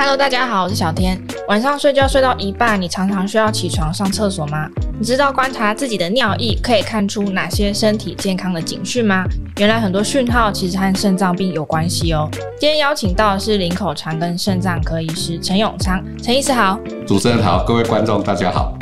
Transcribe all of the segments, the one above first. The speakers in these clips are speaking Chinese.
Hello，大家好，我是小天。晚上睡觉睡到一半，你常常需要起床上厕所吗？你知道观察自己的尿液可以看出哪些身体健康的警讯吗？原来很多讯号其实和肾脏病有关系哦。今天邀请到的是林口长跟肾脏科医师陈永昌，陈医师好。主持人好，各位观众大家好。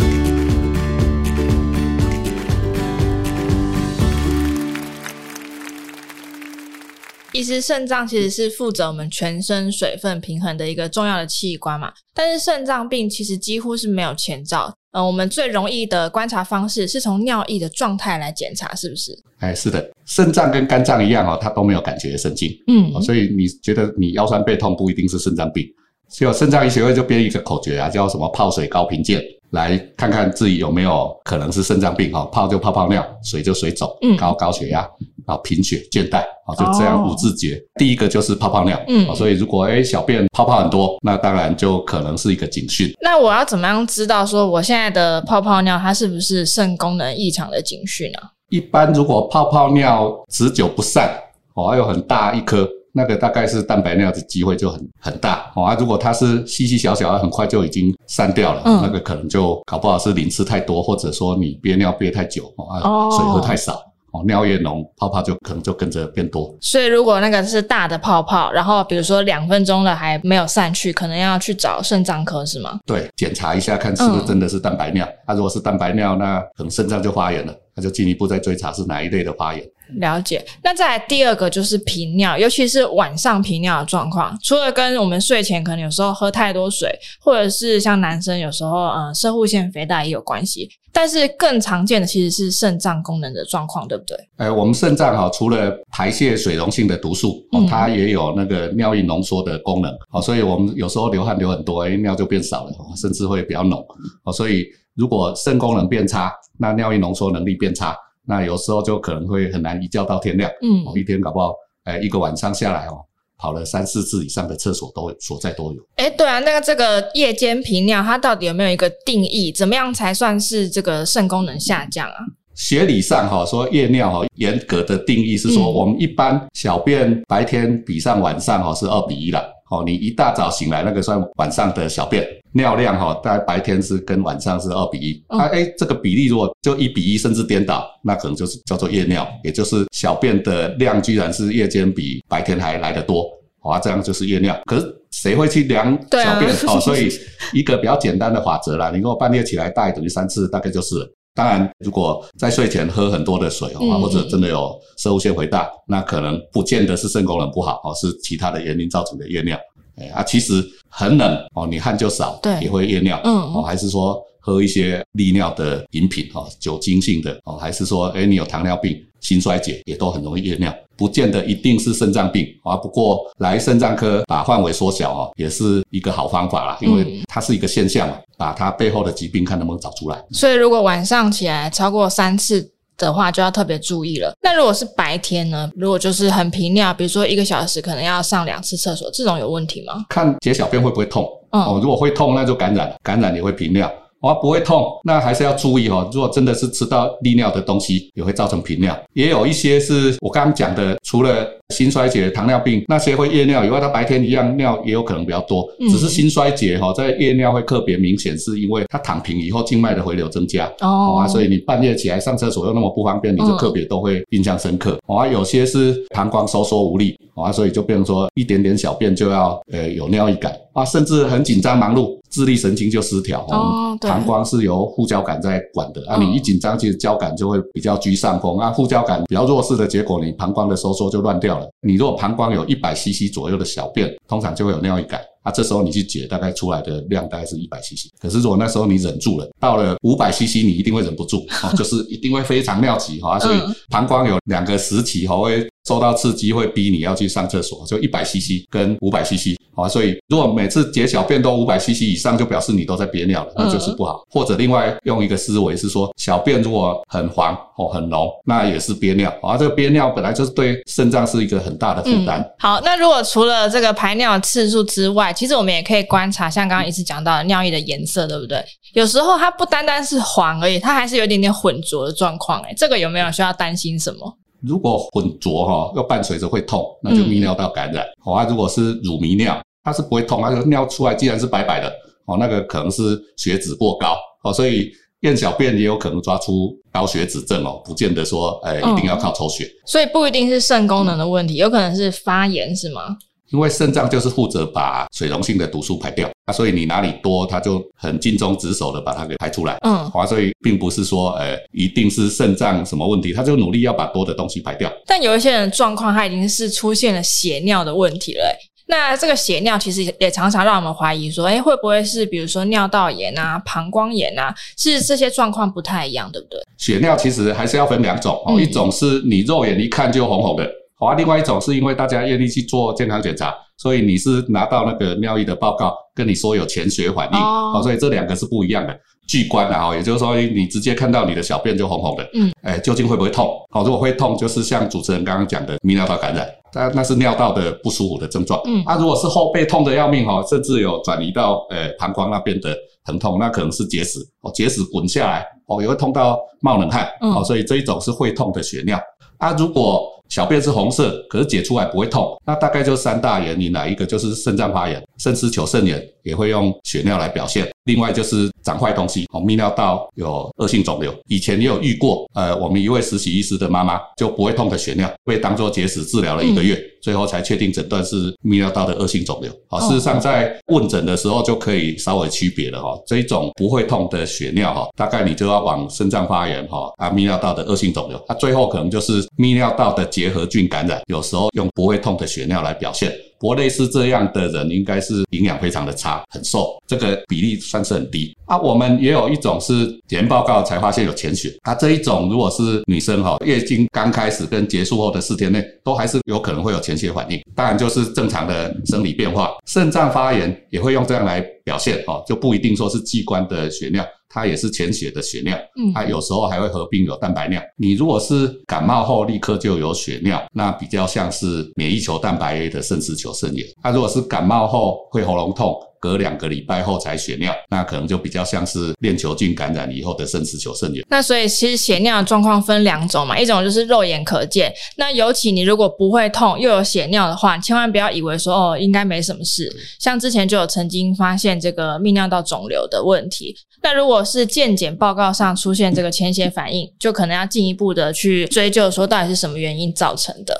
其实肾脏其实是负责我们全身水分平衡的一个重要的器官嘛，但是肾脏病其实几乎是没有前兆。嗯、呃，我们最容易的观察方式是从尿液的状态来检查，是不是？哎，是的，肾脏跟肝脏一样哦，它都没有感觉神经。嗯、哦，所以你觉得你腰酸背痛不一定是肾脏病。所以肾脏医学会就编一个口诀啊，叫什么“泡水高贫贱”，来看看自己有没有可能是肾脏病。哈，泡就泡泡尿，水就水肿，嗯，高高血压。啊，贫血、倦怠，啊，就这样五字诀。哦、第一个就是泡泡尿，嗯，所以如果诶小便泡泡很多，那当然就可能是一个警讯。那我要怎么样知道说我现在的泡泡尿它是不是肾功能异常的警讯呢？一般如果泡泡尿持久不散，哦，还有很大一颗，那个大概是蛋白尿的机会就很很大。哦，啊，如果它是细细小小，很快就已经散掉了，嗯、那个可能就搞不好是磷吃太多，或者说你憋尿憋太久，啊，水喝太少。哦尿液浓，泡泡就可能就跟着变多。所以如果那个是大的泡泡，然后比如说两分钟了还没有散去，可能要去找肾脏科是吗？对，检查一下看是不是真的是蛋白尿。那、嗯啊、如果是蛋白尿，那可能肾脏就发炎了，那就进一步再追查是哪一类的发炎。了解。那再来第二个就是频尿，尤其是晚上频尿的状况，除了跟我们睡前可能有时候喝太多水，或者是像男生有时候呃摄护腺肥大也有关系。但是更常见的其实是肾脏功能的状况，对不对？呃，我们肾脏哈，除了排泄水溶性的毒素，哦，它也有那个尿液浓缩的功能，哦，所以我们有时候流汗流很多，哎，尿就变少了，甚至会比较浓，哦，所以如果肾功能变差，那尿液浓缩能力变差，那有时候就可能会很难一觉到天亮，嗯，一天搞不好，哎，一个晚上下来哦。跑了三四次以上的厕所都所在都有。哎，对啊，那个这个夜间频尿，它到底有没有一个定义？怎么样才算是这个肾功能下降啊？学理上哈说夜尿哈，严格的定义是说，我们一般小便白天比上晚上哈是二比一了。哦，你一大早醒来，那个算晚上的小便尿量哈，大概白天是跟晚上是二比一。啊，哎，这个比例如果就一比一甚至颠倒，那可能就是叫做夜尿，也就是小便的量居然是夜间比白天还来得多，啊，这样就是夜尿。可是谁会去量小便？哦，所以一个比较简单的法则啦，你如果半夜起来大于等于三次，大概就是。当然，如果在睡前喝很多的水啊，或者真的有摄护腺肥大，那可能不见得是肾功能不好，哦是其他的原因造成的夜尿。哎啊，其实很冷哦，你汗就少，对，也会夜尿。嗯，哦，还是说喝一些利尿的饮品哦，酒精性的哦，还是说，哎，你有糖尿病、心衰竭，也都很容易夜尿，不见得一定是肾脏病啊。不过来肾脏科把范围缩小哦，也是一个好方法啦，因为它是一个现象嘛。把它背后的疾病看能不能找出来。所以如果晚上起来超过三次的话，就要特别注意了。那如果是白天呢？如果就是很频尿，比如说一个小时可能要上两次厕所，这种有问题吗？看解小便会不会痛。嗯、哦，如果会痛，那就感染，感染也会频尿。哦，不会痛，那还是要注意哦。如果真的是吃到利尿的东西，也会造成频尿。也有一些是我刚刚讲的，除了心衰竭、糖尿病那些会夜尿以外，它白天一样尿也有可能比较多。只是心衰竭哈，在夜尿会特别明显，是因为它躺平以后静脉的回流增加哦啊，所以你半夜起来上厕所又那么不方便，你就特别都会印象深刻。啊，有些是膀胱收缩无力啊，所以就变成说一点点小便就要呃有尿意感啊，甚至很紧张忙碌。智力神经就失调哦，膀胱是由副交感在管的啊，你一紧张，其实交感就会比较居上风啊，副交感比较弱势的结果，你膀胱的收缩就乱掉了。你如果膀胱有一百 CC 左右的小便，通常就会有尿意感啊，这时候你去解，大概出来的量大概是一百 CC。可是如果那时候你忍住了，到了五百 CC，你一定会忍不住哦，就是 一定会非常尿急哈，所以膀胱有两个时期哈会。受到刺激会逼你要去上厕所，就一百 CC 跟五百 CC 啊，所以如果每次解小便都五百 CC 以上，就表示你都在憋尿了，那就是不好。或者另外用一个思维是说，小便如果很黄哦很浓，那也是憋尿啊。这个憋尿本来就是对肾脏是一个很大的负担。好，那如果除了这个排尿次数之外，其实我们也可以观察，像刚刚一直讲到的尿液的颜色，对不对？有时候它不单单是黄而已，它还是有一点点混浊的状况。哎，这个有没有需要担心什么？如果混浊哈，又伴随着会痛，那就泌尿道感染。好啊，如果是乳糜尿，它是不会痛，它就尿出来既然是白白的哦，那个可能是血脂过高哦，所以验小便也有可能抓出高血脂症哦，不见得说哎一定要靠抽血。嗯，所以不一定是肾功能的问题，有可能是发炎是吗？因为肾脏就是负责把水溶性的毒素排掉，啊，所以你哪里多，它就很尽忠职守的把它给排出来。嗯，啊，所以并不是说，呃，一定是肾脏什么问题，它就努力要把多的东西排掉。但有一些人状况，他已经是出现了血尿的问题了。那这个血尿其实也常常让我们怀疑说，诶，会不会是比如说尿道炎啊、膀胱炎啊，是这些状况不太一样，对不对？血尿其实还是要分两种哦，一种是你肉眼一看就红红的。好啊，另外一种是因为大家愿意去做健康检查，所以你是拿到那个尿液的报告，跟你说有潜血反应，哦，所以这两个是不一样的。巨观的哈，也就是说你直接看到你的小便就红红的，嗯，哎，究竟会不会痛？好，如果会痛，就是像主持人刚刚讲的泌尿道感染，那那是尿道的不舒服的症状。嗯，啊，如果是后背痛得要命哈，甚至有转移到呃膀胱那边的疼痛，那可能是结石哦，结石滚下来哦，也会痛到冒冷汗，哦，所以这一种是会痛的血尿。啊，如果小便是红色，可是解出来不会痛，那大概就三大原因，哪一个就是肾脏发炎、肾丝球肾炎也会用血尿来表现。另外就是长坏东西，哦，泌尿道有恶性肿瘤。以前也有遇过，呃，我们一位实习医师的妈妈就不会痛的血尿，被当做结石治疗了一个月，最后才确定诊断是泌尿道的恶性肿瘤。好，事实上在问诊的时候就可以稍微区别了哈。这一种不会痛的血尿哈，大概你就要往肾脏发炎哈啊，泌尿道的恶性肿瘤，它最后可能就是泌尿道的结核菌感染。有时候用不会痛的血尿来表现。不类似这样的人，应该是营养非常的差，很瘦，这个比例算是很低啊。我们也有一种是检验报告才发现有潜血，啊，这一种如果是女生哈，月经刚开始跟结束后的四天内，都还是有可能会有潜血反应。当然就是正常的生理变化，肾脏发炎也会用这样来表现哦，就不一定说是器官的血尿。它也是潜血的血尿，嗯，它有时候还会合并有蛋白尿。你如果是感冒后立刻就有血尿，那比较像是免疫球蛋白 A 的肾丝球肾炎。它如果是感冒后会喉咙痛，隔两个礼拜后才血尿，那可能就比较像是链球菌感染以后的肾丝球肾炎。那所以其实血尿的状况分两种嘛，一种就是肉眼可见。那尤其你如果不会痛又有血尿的话，千万不要以为说哦应该没什么事。像之前就有曾经发现这个泌尿道肿瘤的问题。那如果是健检报告上出现这个潜血反应，就可能要进一步的去追究说到底是什么原因造成的。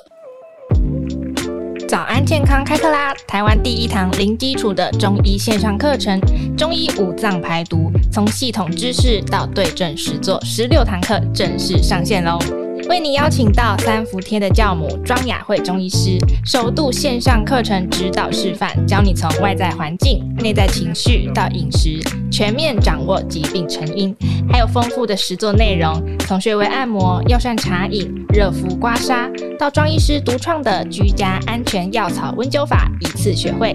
早安健康开课啦！台湾第一堂零基础的中医线上课程——中医五脏排毒，从系统知识到对症实作，十六堂课正式上线喽！为你邀请到三伏贴的教母庄雅慧中医师，首度线上课程指导示范，教你从外在环境、内在情绪到饮食，全面掌握疾病成因，还有丰富的实作内容，从穴位按摩、药膳茶饮、热敷刮痧，到庄医师独创的居家安全药草温灸法，一次学会。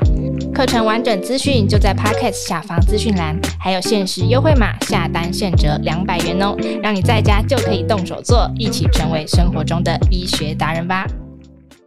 课程完整资讯就在 Podcast 下方资讯栏，还有限时优惠码，下单现折两百元哦，让你在家就可以动手做，一起成为生活中的医学达人吧。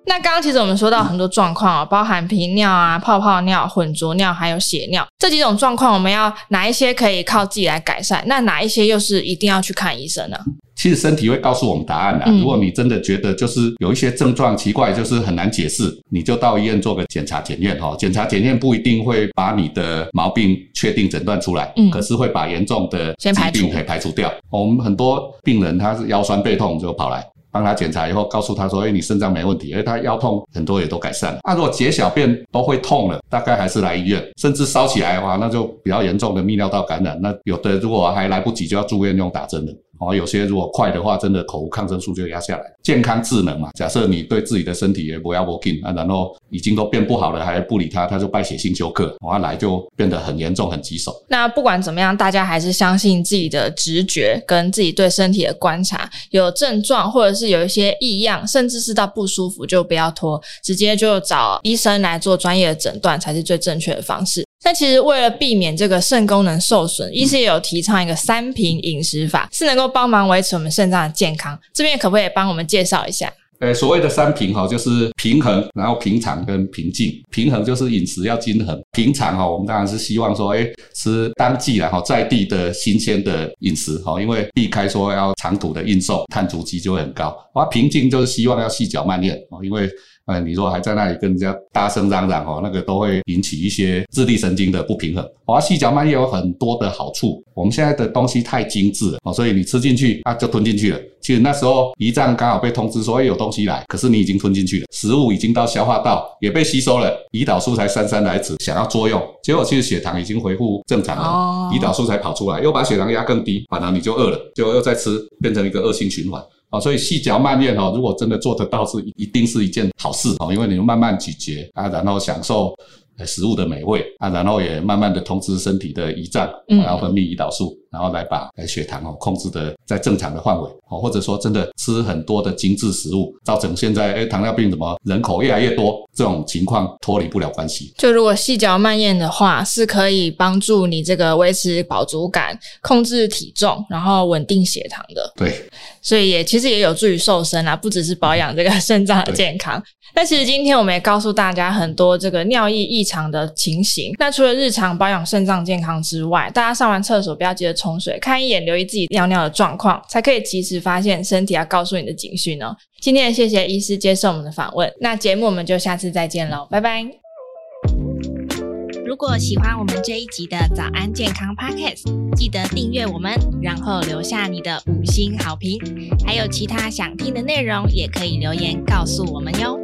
那刚刚其实我们说到很多状况啊，包含频尿啊、泡泡尿、混浊尿，还有血尿这几种状况，我们要哪一些可以靠自己来改善？那哪一些又是一定要去看医生呢？其实身体会告诉我们答案的。如果你真的觉得就是有一些症状奇怪，就是很难解释，你就到医院做个检查检验哈。检查检验不一定会把你的毛病确定诊断出来，嗯，可是会把严重的疾病可以排除掉。我们很多病人他是腰酸背痛就跑来。帮他检查以后，告诉他说：“哎，你肾脏没问题，哎，他腰痛很多也都改善了。那、啊、如果解小便都会痛了，大概还是来医院，甚至烧起来的话，那就比较严重的泌尿道感染。那有的如果还来不及，就要住院用打针了。”哦，有些如果快的话，真的口服抗生素就压下来。健康智能嘛，假设你对自己的身体也不要 working 啊，然后已经都变不好了，还不理他，他就败血性休克，完来就变得很严重、很棘手。那不管怎么样，大家还是相信自己的直觉跟自己对身体的观察，有症状或者是有一些异样，甚至是到不舒服，就不要拖，直接就找医生来做专业的诊断，才是最正确的方式。但其实为了避免这个肾功能受损，医师也有提倡一个三平饮食法，是能够帮忙维持我们肾脏的健康。这边可不可以帮我们介绍一下？呃，所谓的三平哈，就是平衡，然后平常跟平静。平衡就是饮食要均衡，平常哈，我们当然是希望说，哎，吃当季然后在地的新鲜的饮食哈，因为避开说要长途的运送，碳足迹就会很高。而平静就是希望要细嚼慢咽哦，因为呃，你说还在那里跟人家大声嚷嚷哦，那个都会引起一些智力神经的不平衡。哦，细嚼慢咽有很多的好处。我们现在的东西太精致了哦，所以你吃进去啊就吞进去了。其实那时候胰脏刚好被通知说有东西来，可是你已经吞进去了，食物已经到消化道也被吸收了，胰岛素才姗姗来迟想要作用，结果其实血糖已经恢复正常了，胰岛素才跑出来，又把血糖压更低，反而你就饿了，就又再吃，变成一个恶性循环。啊，所以细嚼慢咽哦，如果真的做得到，是一定是一件好事哦，因为你慢慢咀嚼啊，然后享受食物的美味啊，然后也慢慢的通知身体的胰脏，然后分泌胰岛素。然后来把血糖哦控制的在正常的范围哦，或者说真的吃很多的精致食物，造成现在诶糖尿病怎么人口越来越多这种情况脱离不了关系。就如果细嚼慢咽的话，是可以帮助你这个维持饱足感、控制体重，然后稳定血糖的。对，所以也其实也有助于瘦身啊，不只是保养这个肾脏的健康。那其实今天我们也告诉大家很多这个尿液异常的情形。那除了日常保养肾脏健康之外，大家上完厕所不要急着冲水，看一眼，留意自己尿尿的状况，才可以及时发现身体要告诉你的警讯哦。今天谢谢医师接受我们的访问，那节目我们就下次再见喽，拜拜。如果喜欢我们这一集的早安健康 Podcast，记得订阅我们，然后留下你的五星好评。还有其他想听的内容，也可以留言告诉我们哟。